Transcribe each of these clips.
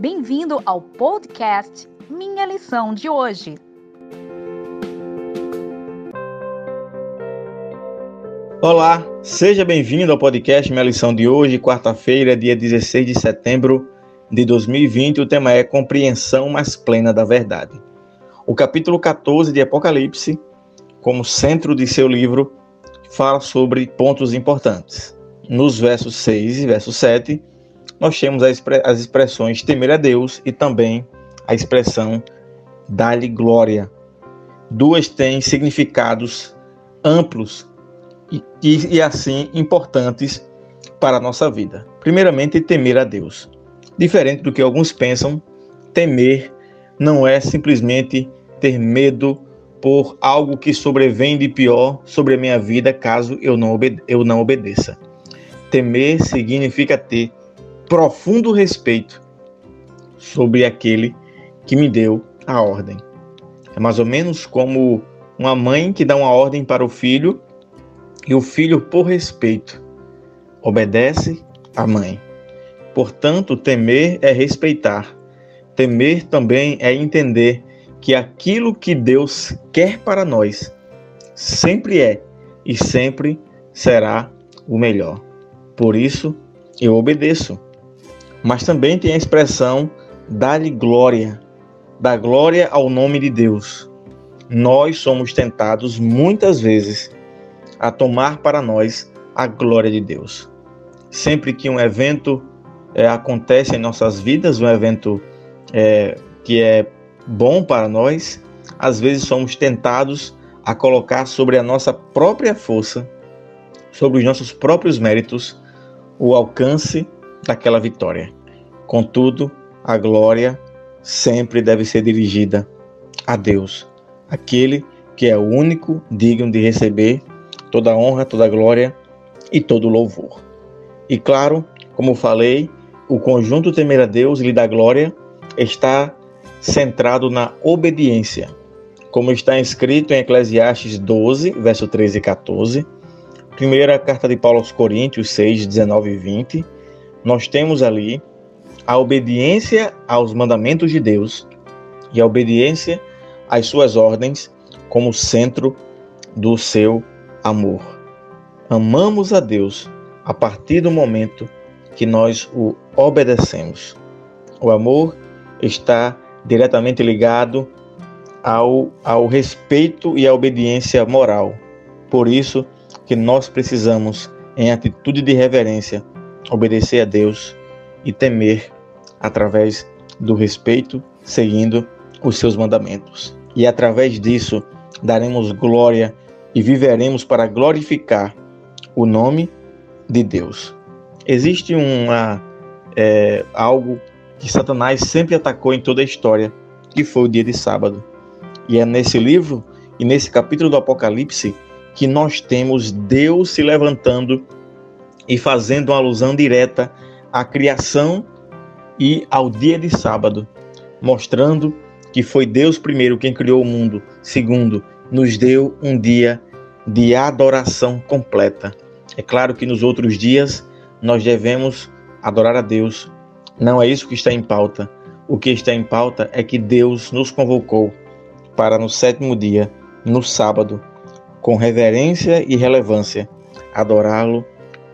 Bem-vindo ao podcast Minha Lição de Hoje. Olá, seja bem-vindo ao podcast Minha Lição de Hoje, quarta-feira, dia 16 de setembro de 2020. O tema é Compreensão mais plena da verdade. O capítulo 14 de Apocalipse, como centro de seu livro, fala sobre pontos importantes. Nos versos 6 e verso 7, nós temos as expressões temer a Deus e também a expressão dar-lhe glória. Duas têm significados amplos e, e, e, assim importantes para a nossa vida. Primeiramente, temer a Deus. Diferente do que alguns pensam, temer não é simplesmente ter medo por algo que sobrevém de pior sobre a minha vida caso eu não, eu não obedeça. Temer significa ter profundo respeito sobre aquele que me deu a ordem. É mais ou menos como uma mãe que dá uma ordem para o filho e o filho, por respeito, obedece à mãe. Portanto, temer é respeitar. Temer também é entender que aquilo que Deus quer para nós sempre é e sempre será o melhor. Por isso, eu obedeço. Mas também tem a expressão dar-lhe glória, dar glória ao nome de Deus. Nós somos tentados muitas vezes a tomar para nós a glória de Deus. Sempre que um evento é, acontece em nossas vidas, um evento é, que é bom para nós, às vezes somos tentados a colocar sobre a nossa própria força, sobre os nossos próprios méritos, o alcance daquela vitória. Contudo, a glória sempre deve ser dirigida a Deus, aquele que é o único digno de receber toda honra, toda glória e todo louvor. E claro, como falei, o conjunto temer a Deus e lhe dar glória está centrado na obediência, como está escrito em Eclesiastes 12, verso 13 e 14, primeira carta de Paulo aos Coríntios 6, 19 e 20, nós temos ali a obediência aos mandamentos de Deus e a obediência às suas ordens como centro do seu amor. Amamos a Deus a partir do momento que nós o obedecemos. O amor está diretamente ligado ao, ao respeito e à obediência moral. Por isso que nós precisamos, em atitude de reverência, obedecer a Deus e temer através do respeito, seguindo os seus mandamentos. E através disso daremos glória e viveremos para glorificar o nome de Deus. Existe uma é, algo que Satanás sempre atacou em toda a história, que foi o dia de sábado. E é nesse livro e nesse capítulo do Apocalipse que nós temos Deus se levantando e fazendo uma alusão direta à criação e ao dia de sábado, mostrando que foi Deus primeiro quem criou o mundo, segundo, nos deu um dia de adoração completa. É claro que nos outros dias nós devemos adorar a Deus. Não é isso que está em pauta. O que está em pauta é que Deus nos convocou para no sétimo dia, no sábado, com reverência e relevância, adorá-lo,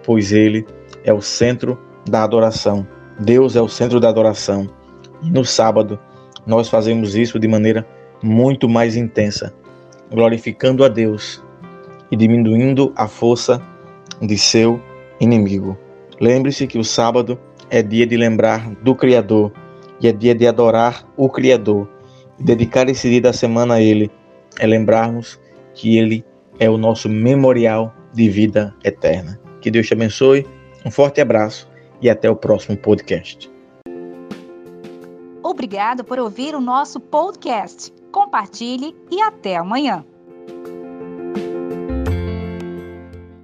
pois ele é o centro da adoração. Deus é o centro da adoração. E no sábado, nós fazemos isso de maneira muito mais intensa, glorificando a Deus e diminuindo a força de seu inimigo. Lembre-se que o sábado é dia de lembrar do Criador e é dia de adorar o Criador. Dedicar esse dia da semana a Ele é lembrarmos que Ele é o nosso memorial de vida eterna. Que Deus te abençoe, um forte abraço e até o próximo podcast. Obrigado por ouvir o nosso podcast. Compartilhe e até amanhã.